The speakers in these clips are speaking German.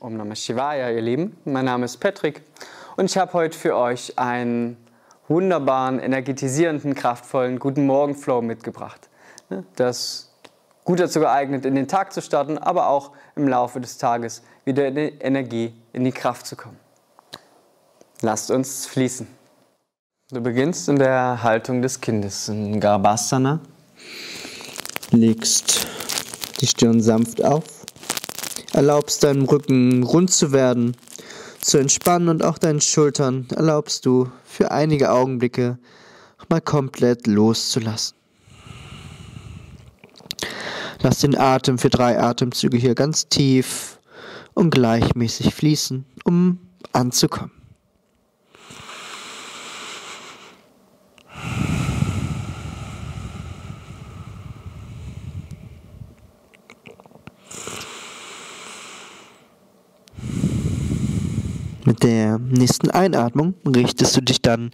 Om Namah Shivaya, ihr Lieben. Mein Name ist Patrick und ich habe heute für euch einen wunderbaren, energetisierenden, kraftvollen Guten Morgen Flow mitgebracht. Das gut dazu geeignet, in den Tag zu starten, aber auch im Laufe des Tages wieder in die Energie, in die Kraft zu kommen. Lasst uns fließen. Du beginnst in der Haltung des Kindes, in Garbhasana. Legst die Stirn sanft auf, erlaubst deinem Rücken rund zu werden, zu entspannen und auch deinen Schultern erlaubst du für einige Augenblicke mal komplett loszulassen. Lass den Atem für drei Atemzüge hier ganz tief und gleichmäßig fließen, um anzukommen. Mit der nächsten Einatmung richtest du dich dann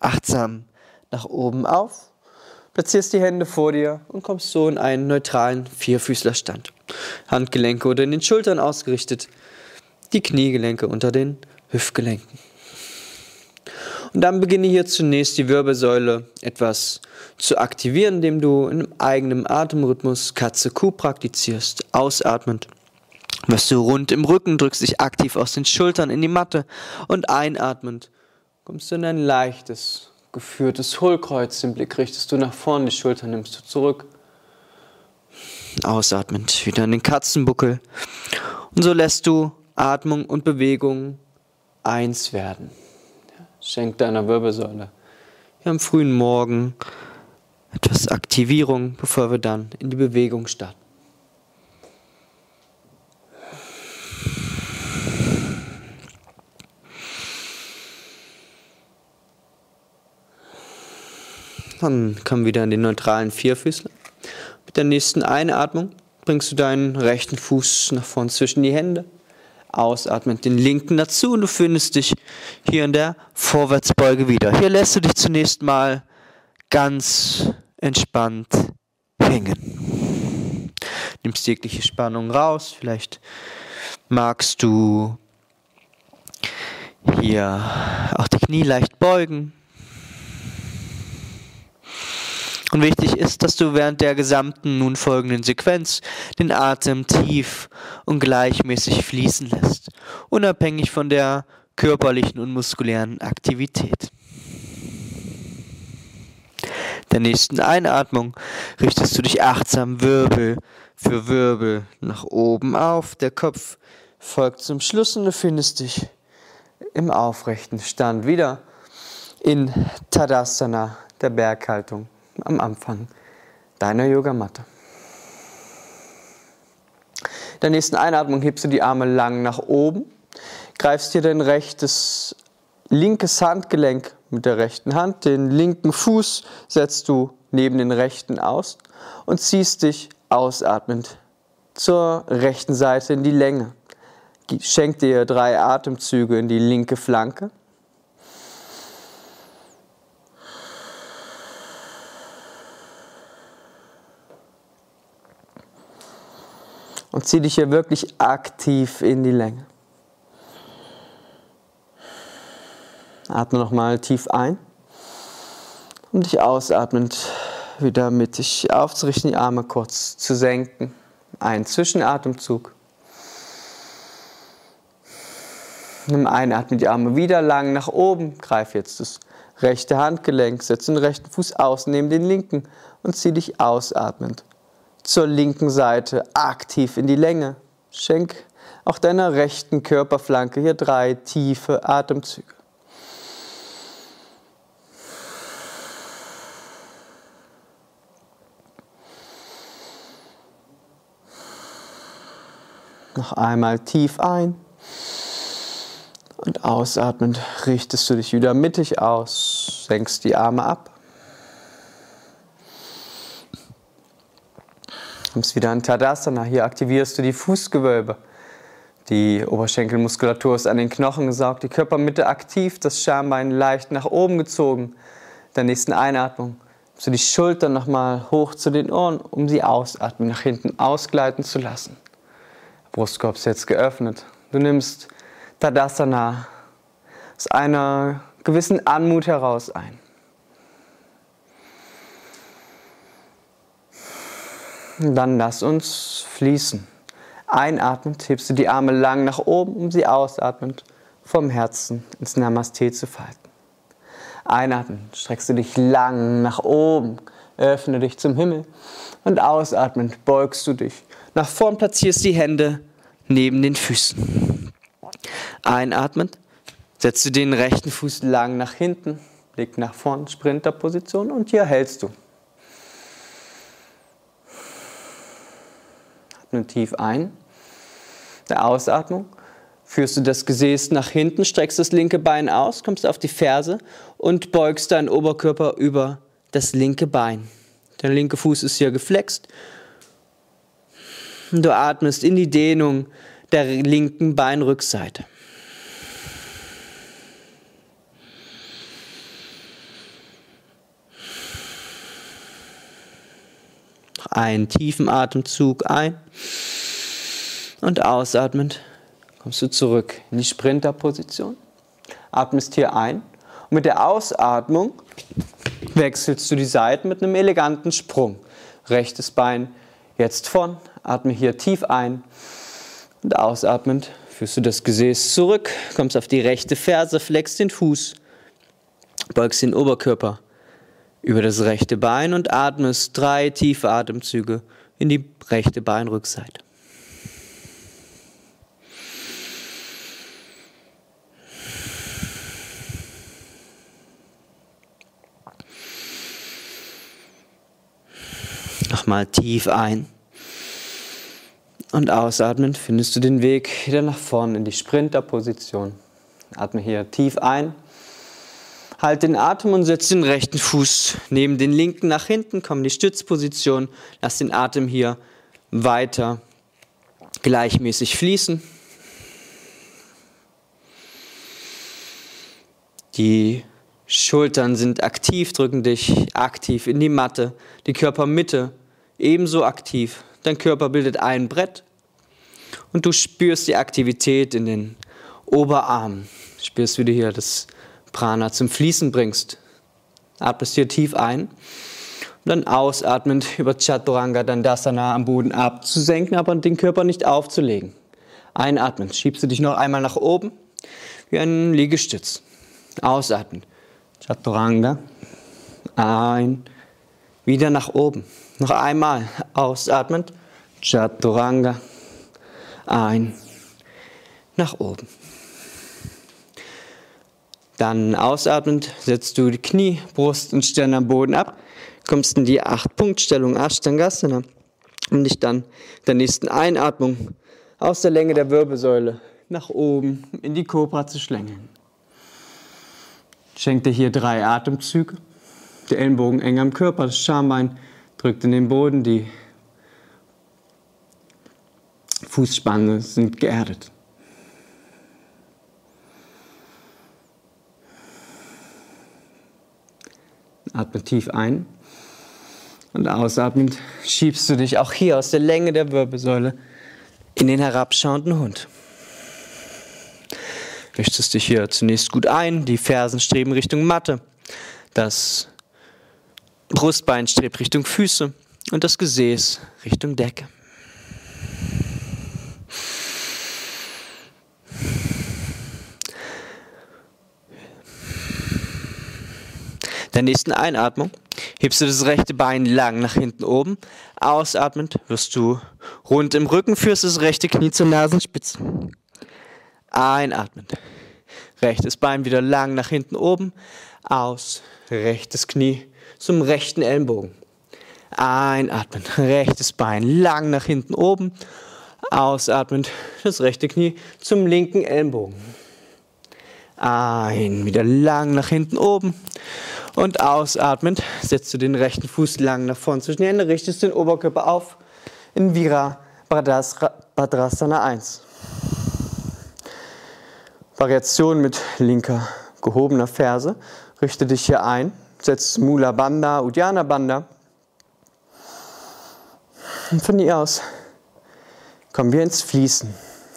achtsam nach oben auf, platzierst die Hände vor dir und kommst so in einen neutralen Vierfüßlerstand. Handgelenke unter den Schultern ausgerichtet, die Kniegelenke unter den Hüftgelenken. Und dann beginne hier zunächst die Wirbelsäule etwas zu aktivieren, indem du in einem eigenen Atemrhythmus Katze-Kuh praktizierst, ausatmend wirst du rund im Rücken, drückst dich aktiv aus den Schultern in die Matte und einatmend kommst du in ein leichtes, geführtes Hohlkreuz. Den Blick richtest du nach vorne, die Schultern nimmst du zurück. Ausatmend wieder in den Katzenbuckel. Und so lässt du Atmung und Bewegung eins werden. Schenk deiner Wirbelsäule hier am frühen Morgen etwas Aktivierung, bevor wir dann in die Bewegung starten. Dann komm wieder in den neutralen Vierfüßler. Mit der nächsten Einatmung bringst du deinen rechten Fuß nach vorn zwischen die Hände. Ausatmen den linken dazu und du findest dich hier in der Vorwärtsbeuge wieder. Hier lässt du dich zunächst mal ganz entspannt hängen. Nimmst jegliche Spannung raus. Vielleicht magst du hier auch die Knie leicht beugen. Und wichtig ist, dass du während der gesamten nun folgenden Sequenz den Atem tief und gleichmäßig fließen lässt, unabhängig von der körperlichen und muskulären Aktivität. Der nächsten Einatmung richtest du dich achtsam Wirbel für Wirbel nach oben auf. Der Kopf folgt zum Schluss und du findest dich im aufrechten Stand wieder in Tadasana, der Berghaltung am Anfang deiner Yogamatte. In der nächsten Einatmung hebst du die Arme lang nach oben, greifst dir dein rechtes, linkes Handgelenk mit der rechten Hand, den linken Fuß setzt du neben den rechten aus und ziehst dich ausatmend zur rechten Seite in die Länge. Schenk dir drei Atemzüge in die linke Flanke. Und zieh dich hier wirklich aktiv in die Länge. Atme nochmal tief ein und dich ausatmend wieder mittig aufzurichten, die Arme kurz zu senken. Ein Zwischenatemzug. Nimm Einatmen die Arme wieder lang nach oben. Greif jetzt das rechte Handgelenk, setz den rechten Fuß aus, nimm den linken und zieh dich ausatmend zur linken Seite aktiv in die Länge. Schenk auch deiner rechten Körperflanke hier drei tiefe Atemzüge. Noch einmal tief ein und ausatmend richtest du dich wieder mittig aus, senkst die Arme ab. Kommst wieder in Tadasana. Hier aktivierst du die Fußgewölbe. Die Oberschenkelmuskulatur ist an den Knochen gesaugt, die Körpermitte aktiv, das Schambein leicht nach oben gezogen. In der nächsten Einatmung nimmst du die Schultern nochmal hoch zu den Ohren, um sie ausatmen, nach hinten ausgleiten zu lassen. Brustkorb ist jetzt geöffnet. Du nimmst Tadasana aus einer gewissen Anmut heraus ein. Dann lass uns fließen. Einatmend hebst du die Arme lang nach oben, um sie ausatmend vom Herzen ins Namaste zu falten. Einatmen, streckst du dich lang nach oben, öffne dich zum Himmel und ausatmend beugst du dich nach vorn, platzierst die Hände neben den Füßen. Einatmend, setzt du den rechten Fuß lang nach hinten, Blick nach vorn, Sprinterposition und hier hältst du. Atme tief ein. Der Ausatmung führst du das Gesäß nach hinten, streckst das linke Bein aus, kommst auf die Ferse und beugst deinen Oberkörper über das linke Bein. Der linke Fuß ist hier geflext. Du atmest in die Dehnung der linken Beinrückseite. Einen tiefen Atemzug ein und ausatmend kommst du zurück in die Sprinterposition. Atmest hier ein und mit der Ausatmung wechselst du die Seiten mit einem eleganten Sprung. Rechtes Bein jetzt vorn, atme hier tief ein und ausatmend führst du das Gesäß zurück, kommst auf die rechte Ferse, flexst den Fuß, beugst den Oberkörper über das rechte Bein und atmest drei tiefe Atemzüge in die rechte Beinrückseite. Nochmal tief ein. Und ausatmend findest du den Weg wieder nach vorne in die Sprinterposition. Atme hier tief ein. Halt den Atem und setz den rechten Fuß neben den linken nach hinten, komm in die Stützposition. Lass den Atem hier weiter gleichmäßig fließen. Die Schultern sind aktiv, drücken dich aktiv in die Matte. Die Körpermitte ebenso aktiv. Dein Körper bildet ein Brett und du spürst die Aktivität in den Oberarmen. Spürst, wie du hier das Prana zum Fließen bringst. Atmest hier tief ein und dann ausatmend über Chaturanga Dandasana am Boden abzusenken, aber den Körper nicht aufzulegen. Einatmen, schiebst du dich noch einmal nach oben wie ein Liegestütz. Ausatmen. Chaturanga. Ein. Wieder nach oben. Noch einmal. Ausatmend. Chaturanga. Ein. Nach oben. Dann ausatmend setzt du die Knie, Brust und Stirn am Boden ab, kommst in die Acht-Punkt-Stellung Ashtangasana und dich dann der nächsten Einatmung aus der Länge der Wirbelsäule nach oben in die Kobra zu schlängeln. Schenk dir hier drei Atemzüge. Der Ellenbogen eng am Körper, das Schambein drückt in den Boden, die Fußspanne sind geerdet. Atme tief ein und ausatmend schiebst du dich auch hier aus der Länge der Wirbelsäule in den herabschauenden Hund. Richtest dich hier zunächst gut ein, die Fersen streben Richtung Matte, das Brustbein strebt Richtung Füße und das Gesäß Richtung Decke. Der nächsten Einatmung hebst du das rechte Bein lang nach hinten oben. Ausatmend wirst du rund im Rücken, führst das rechte Knie zur Nasenspitze. Einatmend. Rechtes Bein wieder lang nach hinten oben. Aus. Rechtes Knie zum rechten Ellenbogen. Einatmen. Rechtes Bein lang nach hinten oben. Ausatmend. Das rechte Knie zum linken Ellenbogen. Ein. Wieder lang nach hinten oben. Und ausatmend setzt du den rechten Fuß lang nach vorn zwischen die Hände, richtest den Oberkörper auf in Vira Bhadrasana 1. Variation mit linker gehobener Ferse. Richte dich hier ein, setz Mula Bandha, Uddiyana Bandha. Und von hier aus kommen wir ins Fließen.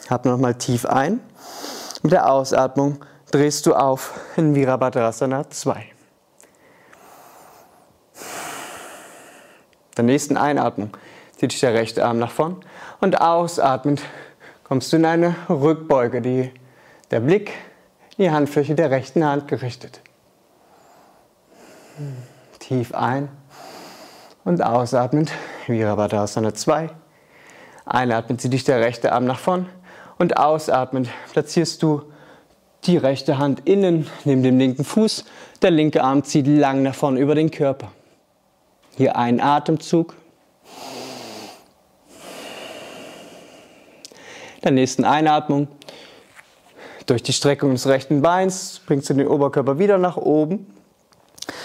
Atme nochmal tief ein. Mit der Ausatmung drehst du auf in Virabhadrasana 2. Der nächsten Einatmung zieht der rechte Arm nach vorn und ausatmend kommst du in eine Rückbeuge, die, der Blick in die Handfläche der rechten Hand gerichtet. Tief ein und ausatmend Virabhadrasana 2. Einatmend zieht dich der rechte Arm nach vorn und ausatmend platzierst du die rechte Hand innen neben dem linken Fuß. Der linke Arm zieht lang nach vorne über den Körper. Hier ein Atemzug. Der nächsten Einatmung. Durch die Streckung des rechten Beins bringst du den Oberkörper wieder nach oben.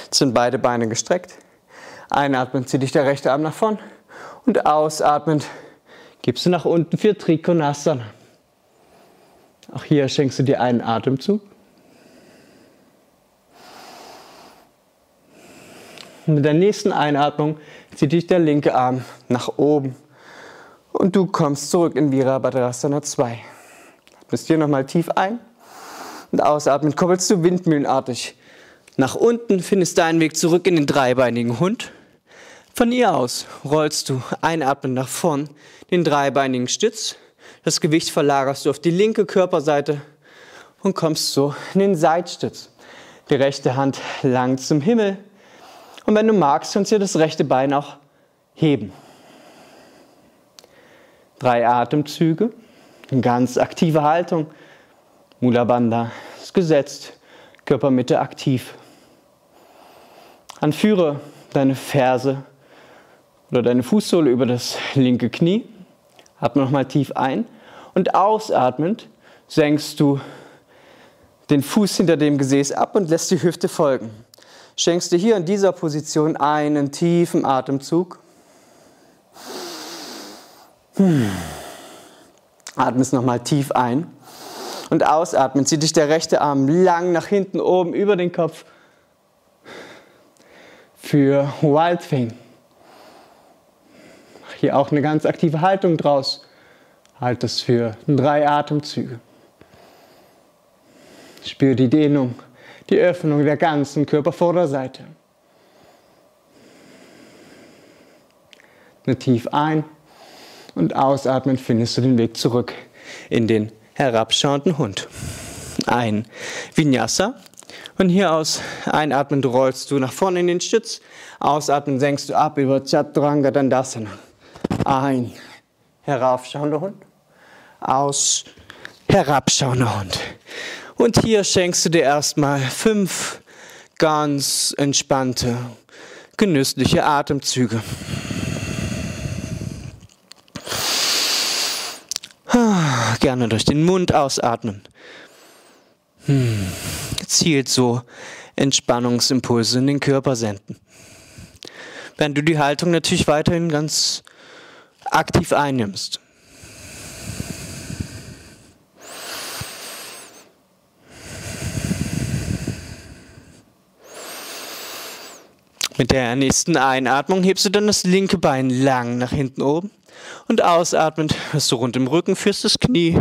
Jetzt sind beide Beine gestreckt. Einatmen zieht dich der rechte Arm nach vorn und ausatmend gibst du nach unten für Trikonasana. Auch hier schenkst du dir einen Atemzug. Mit der nächsten Einatmung zieht dich der linke Arm nach oben und du kommst zurück in Virabhadrasana 2. Atmest hier nochmal tief ein und ausatmen koppelst du windmühlenartig nach unten, findest deinen Weg zurück in den dreibeinigen Hund. Von hier aus rollst du einatmen nach vorn den dreibeinigen Stütz das Gewicht verlagerst du auf die linke Körperseite und kommst so in den Seitstütz. Die rechte Hand lang zum Himmel. Und wenn du magst, kannst du das rechte Bein auch heben. Drei Atemzüge, eine ganz aktive Haltung. Mula Bandha ist gesetzt, Körpermitte aktiv. Anführe deine Ferse oder deine Fußsohle über das linke Knie. Atme nochmal tief ein und ausatmend senkst du den Fuß hinter dem Gesäß ab und lässt die Hüfte folgen. Schenkst dir hier in dieser Position einen tiefen Atemzug. Hm. Atmest nochmal tief ein und ausatmen. Zieh dich der rechte Arm lang nach hinten oben über den Kopf für Wild Thing. Hier auch eine ganz aktive Haltung draus. Halt es für drei Atemzüge. Spür die Dehnung, die Öffnung der ganzen Körpervorderseite. Atme tief ein und ausatmen findest du den Weg zurück in den herabschauenden Hund. Ein Vinyasa und hier aus einatmen rollst du nach vorne in den Stütz, ausatmen senkst du ab über Chaturanga Dandasana. Ein heraufschauender Hund, aus, herabschauender Hund. Und hier schenkst du dir erstmal fünf ganz entspannte, genüssliche Atemzüge. Ah, gerne durch den Mund ausatmen. Hm. Gezielt so Entspannungsimpulse in den Körper senden. Während du die Haltung natürlich weiterhin ganz aktiv einnimmst. Mit der nächsten Einatmung hebst du dann das linke Bein lang nach hinten oben und ausatmend wirst du rund im Rücken, führst das Knie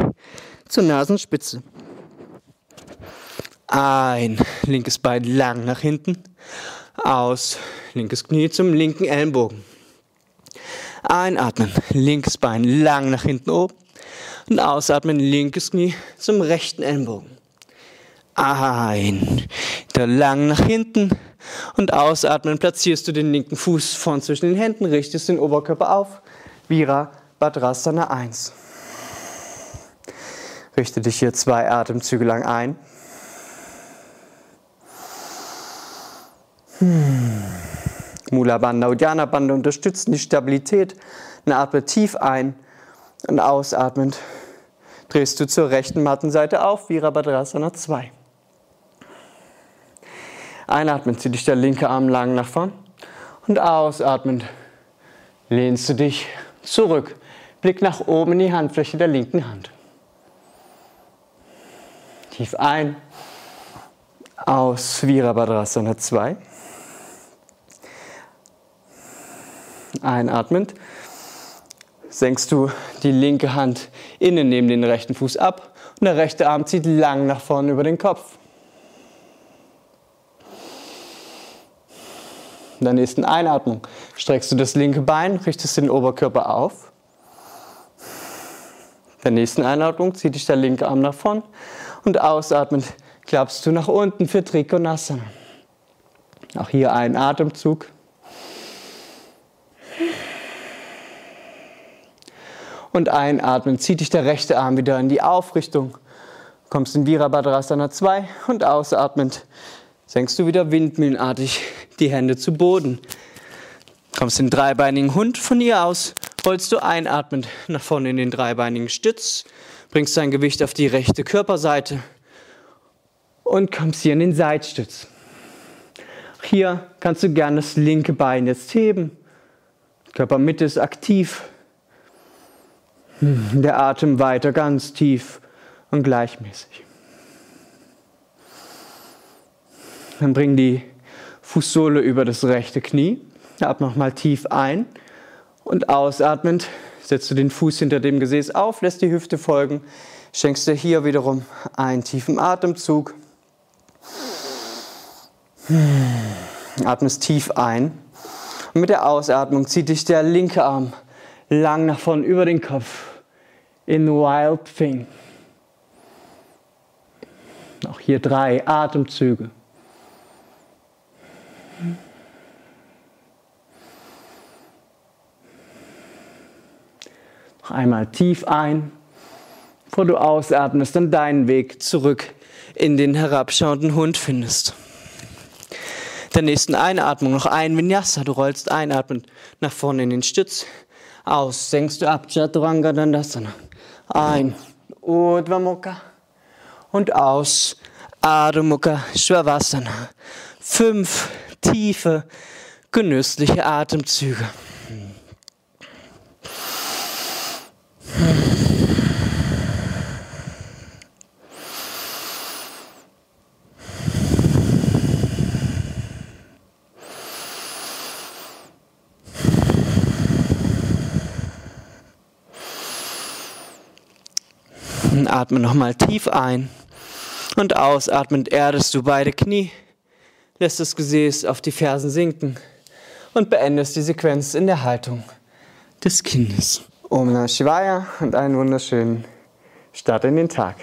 zur Nasenspitze. Ein, linkes Bein lang nach hinten, aus, linkes Knie zum linken Ellenbogen. Einatmen, linkes Bein lang nach hinten oben und ausatmen, linkes Knie zum rechten Ellenbogen. Ein, wieder lang nach hinten und ausatmen, platzierst du den linken Fuß vorn zwischen den Händen, richtest den Oberkörper auf. Vira Badrasana 1. Richte dich hier zwei Atemzüge lang ein. Hm. Mula Bandha, Uddiyana Bandha unterstützen die Stabilität. Und atme tief ein und ausatmend drehst du zur rechten Mattenseite auf, Virabhadrasana 2. Einatmen, zieh dich der linke Arm lang nach vorn und ausatmend lehnst du dich zurück. Blick nach oben in die Handfläche der linken Hand. Tief ein, aus Virabhadrasana 2. Einatmend senkst du die linke Hand innen neben den rechten Fuß ab und der rechte Arm zieht lang nach vorne über den Kopf. In der nächsten Einatmung streckst du das linke Bein, richtest den Oberkörper auf. In der nächsten Einatmung zieht dich der linke Arm nach vorn und ausatmend klappst du nach unten für Trikonasana. Auch hier ein Atemzug. Und einatmen, zieht dich der rechte Arm wieder in die Aufrichtung. Kommst in Virabhadrasana 2 und ausatmend senkst du wieder windmühlenartig die Hände zu Boden. Kommst den dreibeinigen Hund von hier aus, rollst du einatmend nach vorne in den dreibeinigen Stütz, bringst dein Gewicht auf die rechte Körperseite und kommst hier in den Seitstütz. Hier kannst du gerne das linke Bein jetzt heben. Körpermitte ist aktiv. Der Atem weiter ganz tief und gleichmäßig. Dann bring die Fußsohle über das rechte Knie. Ab nochmal tief ein und ausatmend setzt du den Fuß hinter dem Gesäß auf, lässt die Hüfte folgen, schenkst dir hier wiederum einen tiefen Atemzug. Atmest tief ein. Und mit der Ausatmung zieht dich der linke Arm lang nach vorne über den Kopf in Wild Thing. Auch hier drei Atemzüge. Einmal tief ein, bevor du ausatmest und deinen Weg zurück in den herabschauenden Hund findest. Der nächsten Einatmung noch ein Vinyasa. Du rollst einatmend nach vorne in den Stütz. Aus, senkst du ab, Chaturanga Dandasana. Ein, Urdhva Mukha. Und aus, Adho Mukha Shavasana. Fünf tiefe, genüssliche Atemzüge. Atme nochmal tief ein. Und ausatmend erdest du beide Knie, lässt das Gesäß auf die Fersen sinken. Und beendest die Sequenz in der Haltung des Kindes. Om Namah Shivaya und einen wunderschönen Start in den Tag.